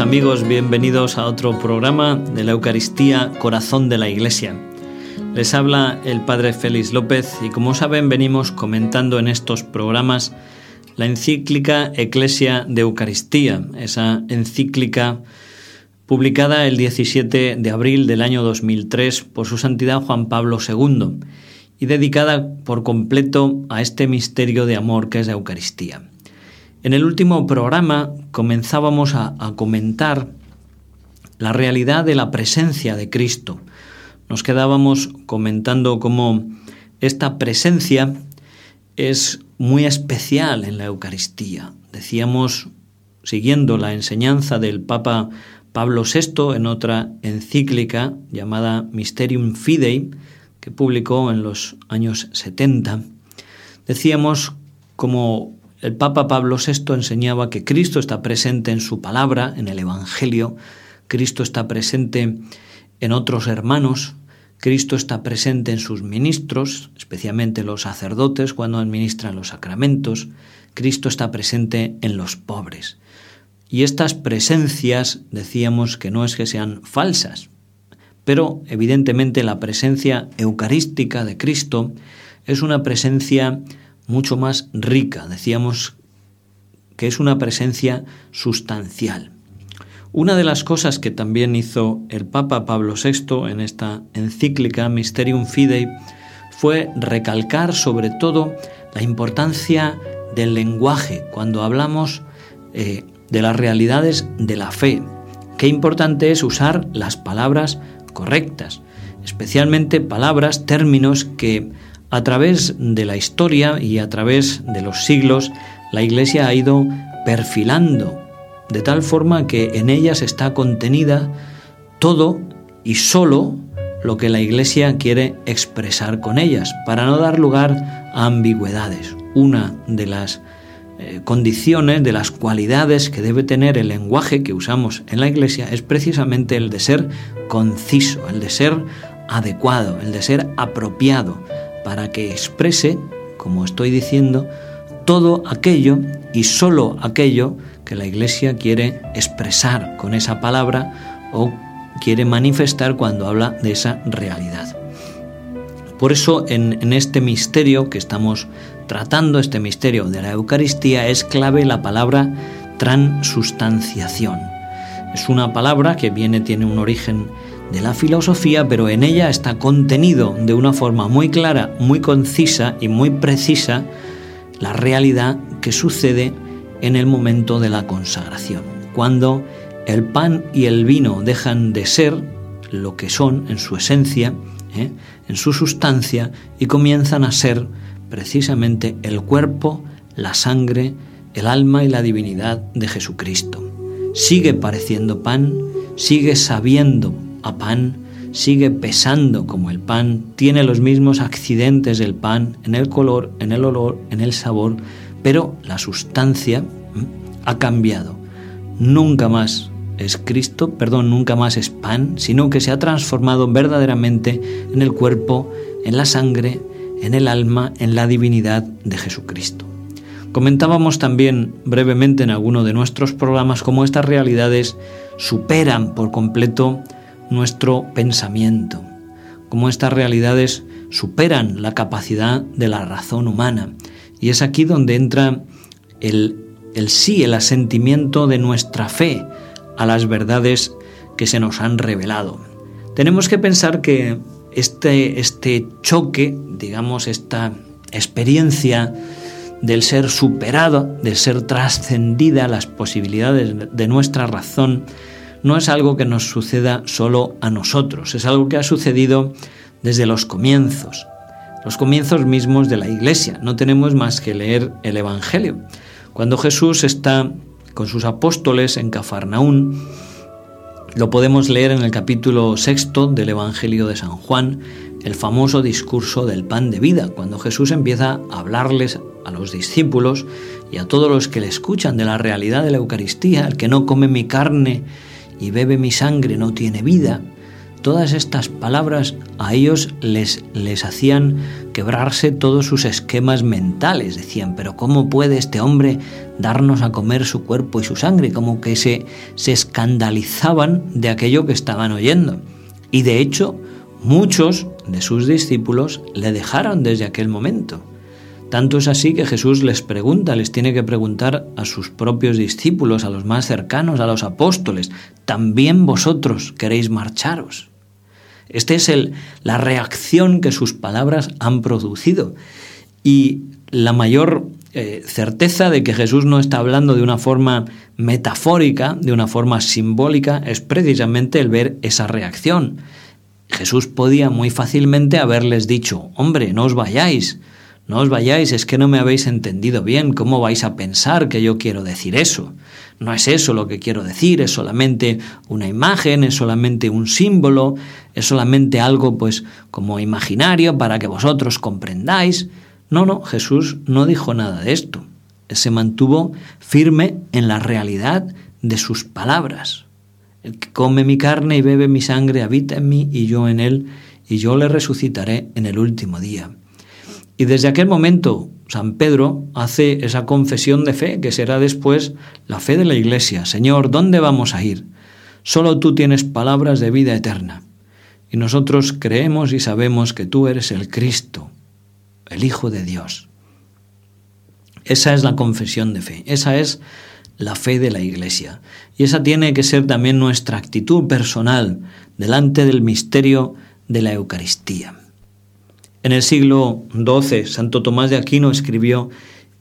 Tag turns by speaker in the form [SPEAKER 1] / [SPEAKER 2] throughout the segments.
[SPEAKER 1] Amigos, bienvenidos a otro programa de la Eucaristía Corazón de la Iglesia. Les habla el Padre Félix López y como saben venimos comentando en estos programas la encíclica Eclesia de Eucaristía, esa encíclica publicada el 17 de abril del año 2003 por su Santidad Juan Pablo II y dedicada por completo a este misterio de amor que es la Eucaristía. En el último programa comenzábamos a, comentar la realidad de la presencia de Cristo. Nos quedábamos comentando cómo esta presencia es muy especial en la Eucaristía. Decíamos, siguiendo la enseñanza del Papa Pablo VI en otra encíclica llamada Mysterium Fidei, que publicó en los años 70, decíamos como el Papa Pablo VI enseñaba que Cristo está presente en su palabra, en el Evangelio, Cristo está presente en otros hermanos, Cristo está presente en sus ministros, especialmente los sacerdotes cuando administran los sacramentos, Cristo está presente en los pobres. Y estas presencias decíamos que no es que sean falsas, pero evidentemente la presencia eucarística de Cristo es una presencia mucho más rica. Decíamos que es una presencia sustancial. Una de las cosas que también hizo el Papa Pablo VI en esta encíclica Mysterium Fidei fue recalcar sobre todo la importancia del lenguaje cuando hablamos eh, de las realidades de la fe. Qué importante es usar las palabras correctas, especialmente palabras, términos que a través de la historia y a través de los siglos, la Iglesia ha ido perfilando, de tal forma que en ellas está contenida todo y solo lo que la Iglesia quiere expresar con ellas, para no dar lugar a ambigüedades. Una de las eh, condiciones, de las cualidades que debe tener el lenguaje que usamos en la Iglesia es precisamente el de ser conciso, el de ser adecuado, el de ser apropiado, para que exprese, como estoy diciendo, todo aquello y solo aquello que la Iglesia quiere expresar con esa palabra o quiere manifestar cuando habla de esa realidad. Por eso en, en, este misterio que estamos tratando, este misterio de la Eucaristía, es clave la palabra transustanciación. Es una palabra que viene, tiene un origen de la filosofía, pero en ella está contenido de una forma muy clara, muy concisa y muy precisa la realidad que sucede en el momento de la consagración, cuando el pan y el vino dejan de ser lo que son en su esencia, ¿eh? en su sustancia, y comienzan a ser precisamente el cuerpo, la sangre, el alma y la divinidad de Jesucristo. Sigue pareciendo pan, sigue sabiendo a pan, sigue pesando como el pan, tiene los mismos accidentes del pan en el color, en el olor, en el sabor, pero la sustancia ha cambiado. Nunca más es Cristo, perdón, nunca más es pan, sino que se ha transformado verdaderamente en el cuerpo, en la sangre, en el alma, en la divinidad de Jesucristo. Comentábamos también brevemente en alguno de nuestros programas cómo estas realidades superan por completo nuestro pensamiento, cómo estas realidades superan la capacidad de la razón humana. Y es aquí donde entra el, el sí, el asentimiento de nuestra fe a las verdades que se nos han revelado. Tenemos que pensar que este, este choque, digamos, esta experiencia del ser superado, de ser trascendida las posibilidades de nuestra razón, no es algo que nos suceda solo a nosotros, es algo que ha sucedido desde los comienzos, los comienzos mismos de la Iglesia. No tenemos más que leer el Evangelio. Cuando Jesús está con sus apóstoles en Cafarnaún, lo podemos leer en el capítulo sexto del Evangelio de San Juan, el famoso discurso del pan de vida, cuando Jesús empieza a hablarles a los discípulos y a todos los que le escuchan de la realidad de la Eucaristía, el que no come mi carne y bebe mi sangre no tiene vida, todas estas palabras a ellos les, les hacían quebrarse todos sus esquemas mentales. Decían, pero ¿cómo puede este hombre darnos a comer su cuerpo y su sangre? Como que se, se escandalizaban de aquello que estaban oyendo. Y de hecho, muchos de sus discípulos le dejaron desde aquel momento. Tanto es así que Jesús les pregunta, les tiene que preguntar a sus propios discípulos, a los más cercanos, a los apóstoles, ¿también vosotros queréis marcharos? Esta es la reacción que sus palabras han producido. Y la mayor eh, certeza de que Jesús no está hablando de una forma metafórica, de una forma simbólica, es precisamente el ver esa reacción. Jesús podía muy fácilmente haberles dicho, hombre, no os vayáis, no os vayáis, es que no me habéis entendido bien, ¿cómo vais a pensar que yo quiero decir eso? No es eso lo que quiero decir, es solamente una imagen, es solamente un símbolo, es solamente algo pues como imaginario para que vosotros comprendáis. No, no, Jesús no dijo nada de esto. Se mantuvo firme en la realidad de sus palabras. El que come mi carne y bebe mi sangre habita en mí y yo en él, y yo le resucitaré en el último día. Y desde aquel momento San Pedro hace esa confesión de fe que será después la fe de la Iglesia. Señor, ¿dónde vamos a ir? Solo tú tienes palabras de vida eterna. Y nosotros creemos y sabemos que tú eres el Cristo, el Hijo de Dios. Esa es la confesión de fe, esa es la fe de la Iglesia. Y esa tiene que ser también nuestra actitud personal delante del misterio de la Eucaristía. En el siglo XII, Santo Tomás de Aquino escribió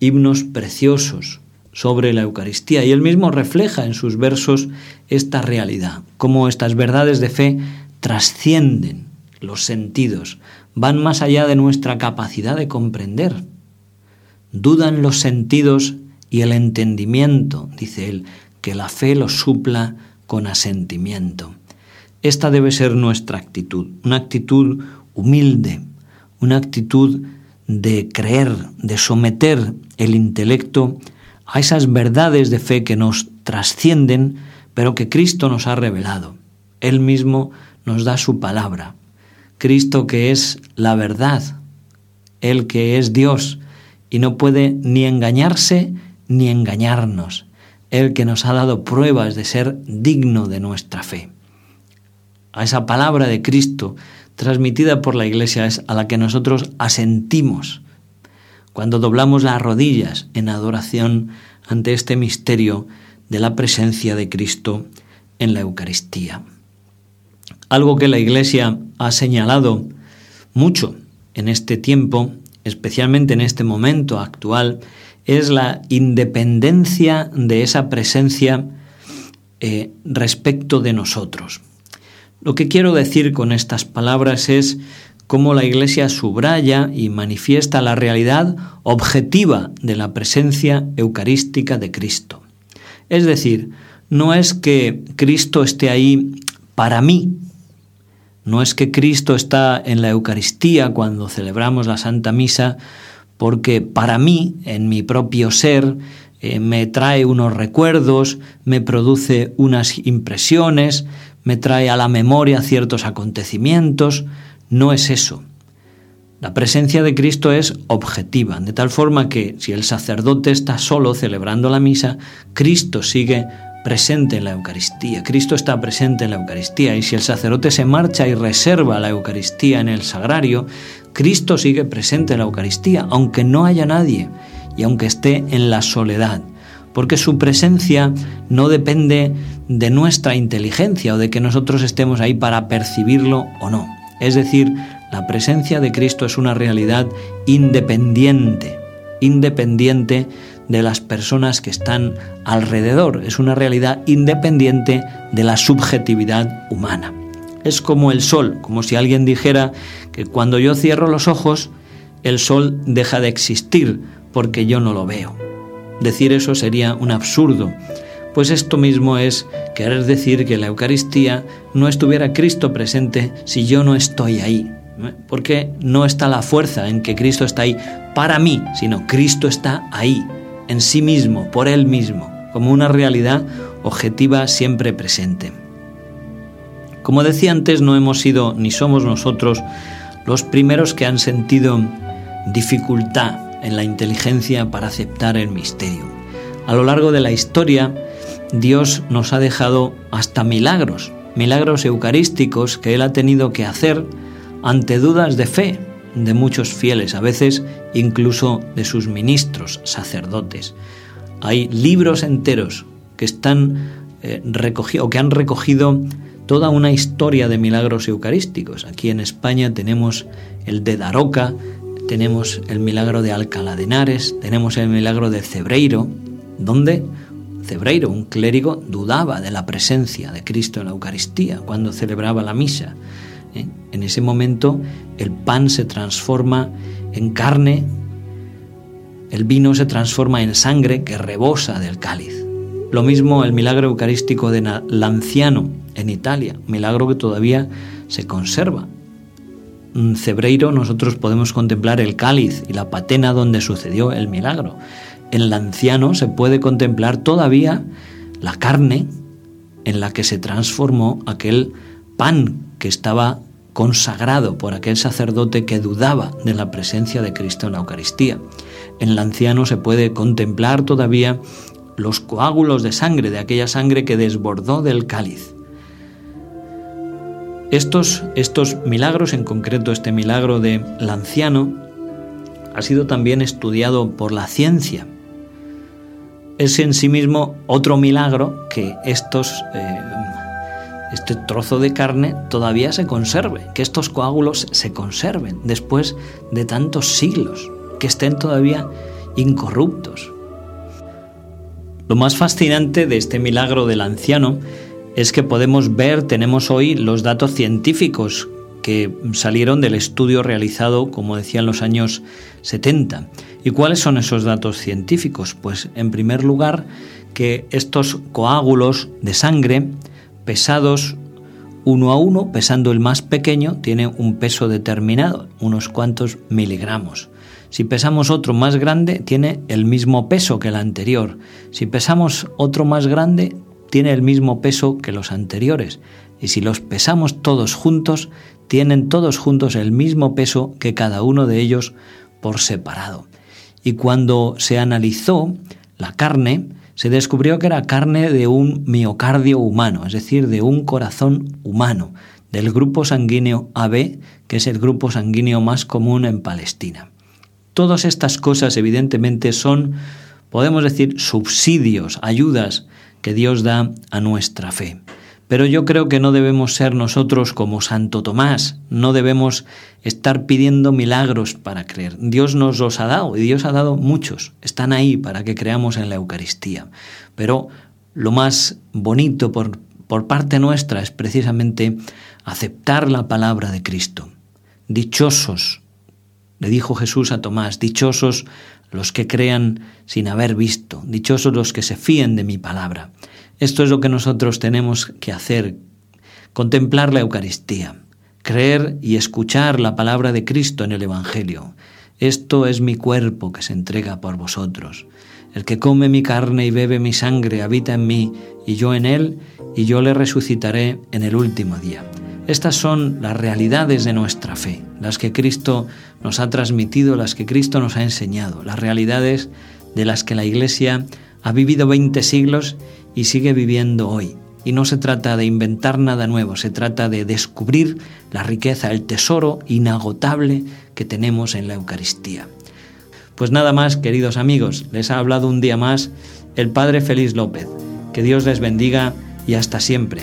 [SPEAKER 1] himnos preciosos sobre la Eucaristía y él mismo refleja en sus versos esta realidad, cómo estas verdades de fe trascienden los sentidos, van más allá de nuestra capacidad de comprender. Dudan los sentidos y el entendimiento, dice él, que la fe los supla con asentimiento. Esta debe ser nuestra actitud, una actitud humilde, una actitud de creer, de someter el intelecto a esas verdades de fe que nos trascienden, pero que Cristo nos ha revelado. Él mismo nos da su palabra. Cristo que es la verdad, Él que es Dios y no puede ni engañarse ni engañarnos, Él que nos ha dado pruebas de ser digno de nuestra fe. A esa palabra de Cristo transmitida por la Iglesia es a la que nosotros asentimos cuando doblamos las rodillas en adoración ante este misterio de la presencia de Cristo en la Eucaristía. Algo que la Iglesia ha señalado mucho en este tiempo, especialmente en este momento actual, es la independencia de esa presencia eh, respecto de nosotros. Lo que quiero decir con estas palabras es cómo la Iglesia subraya y manifiesta la realidad objetiva de la presencia eucarística de Cristo. Es decir, no es que Cristo esté ahí para mí, no es que Cristo está en la Eucaristía cuando celebramos la Santa Misa, porque para mí, en mi propio ser, eh, me trae unos recuerdos, me produce unas impresiones, me trae a la memoria ciertos acontecimientos. No es eso. La presencia de Cristo es objetiva, de tal forma que si el sacerdote está solo celebrando la misa, Cristo sigue presente en la Eucaristía. Cristo está presente en la Eucaristía y si el sacerdote se marcha y reserva la Eucaristía en el sagrario, Cristo sigue presente en la Eucaristía, aunque no haya nadie y aunque esté en la soledad porque su presencia no depende de nuestra inteligencia o de que nosotros estemos ahí para percibirlo o no. Es decir, la presencia de Cristo es una realidad independiente, independiente de las personas que están alrededor, es una realidad independiente de la subjetividad humana. Es como el sol, como si alguien dijera que cuando yo cierro los ojos, el sol deja de existir porque yo no lo veo. Decir eso sería un absurdo, pues esto mismo es querer decir que la Eucaristía no estuviera Cristo presente si yo no estoy ahí, porque no está la fuerza en que Cristo está ahí para mí, sino Cristo está ahí, en sí mismo, por Él mismo, como una realidad objetiva siempre presente. Como decía antes, no hemos sido ni somos nosotros los primeros que han sentido dificultad en la inteligencia para aceptar el misterio. A lo largo de la historia, Dios nos ha dejado hasta milagros, milagros eucarísticos que Él ha tenido que hacer ante dudas de fe de muchos fieles, a veces incluso de sus ministros, sacerdotes. Hay libros enteros que están eh, que han recogido toda una historia de milagros eucarísticos. Aquí en España tenemos el de Daroca, tenemos el milagro de Alcalá de Henares, tenemos el milagro de Cebreiro, donde Cebreiro, un clérigo, dudaba de la presencia de Cristo en la Eucaristía cuando celebraba la misa. ¿eh? En ese momento el pan se transforma en carne, el vino se transforma en sangre que rebosa del cáliz. Lo mismo el milagro eucarístico de Lanciano en Italia, milagro que todavía se conserva. Cebreiro nosotros podemos contemplar el cáliz y la patena donde sucedió el milagro. En Lanciano se puede contemplar todavía la carne en la que se transformó aquel pan que estaba consagrado por aquel sacerdote que dudaba de la presencia de Cristo en la Eucaristía. En el anciano se puede contemplar todavía los coágulos de sangre, de aquella sangre que desbordó del cáliz. Estos, estos milagros, en concreto este milagro de anciano, ha sido también estudiado por la ciencia. Es en sí mismo otro milagro que estos eh, este trozo de carne todavía se conserve, que estos coágulos se conserven después de tantos siglos, que estén todavía incorruptos. Lo más fascinante de este milagro del anciano es que podemos ver, tenemos hoy los datos científicos que salieron del estudio realizado, como decía, en los años 70. ¿Y cuáles son esos datos científicos? Pues en primer lugar, que estos coágulos de sangre pesados uno a uno, pesando el más pequeño, tiene un peso determinado, unos cuantos miligramos. Si pesamos otro más grande, tiene el mismo peso que el anterior. Si pesamos otro más grande, tiene el mismo peso que los anteriores. Y si los pesamos todos juntos, tienen todos juntos el mismo peso que cada uno de ellos por separado. Y cuando se analizó la carne, se descubrió que era carne de un miocardio humano, es decir, de un corazón humano, del grupo sanguíneo AB, que es el grupo sanguíneo más común en Palestina. Todas estas cosas evidentemente son, podemos decir, subsidios, ayudas que Dios da a nuestra fe. Pero yo creo que no debemos ser nosotros como Santo Tomás, no debemos estar pidiendo milagros para creer. Dios nos los ha dado y Dios ha dado muchos, están ahí para que creamos en la Eucaristía. Pero lo más bonito por, por parte nuestra es precisamente aceptar la palabra de Cristo. Dichosos, le dijo Jesús a Tomás, dichosos los que crean sin haber visto, dichosos los que se fíen de mi palabra. Esto es lo que nosotros tenemos que hacer, contemplar la Eucaristía, creer y escuchar la palabra de Cristo en el Evangelio. Esto es mi cuerpo que se entrega por vosotros. El que come mi carne y bebe mi sangre habita en mí y yo en él, y yo le resucitaré en el último día. Estas son las realidades de nuestra fe, las que Cristo nos ha transmitido, las que Cristo nos ha enseñado, las realidades de las que la Iglesia ha vivido 20 siglos y sigue viviendo hoy. Y no se trata de inventar nada nuevo, se trata de descubrir la riqueza, el tesoro inagotable que tenemos en la Eucaristía. Pues nada más, queridos amigos, les ha hablado un día más el Padre Félix López. Que Dios les bendiga y hasta siempre.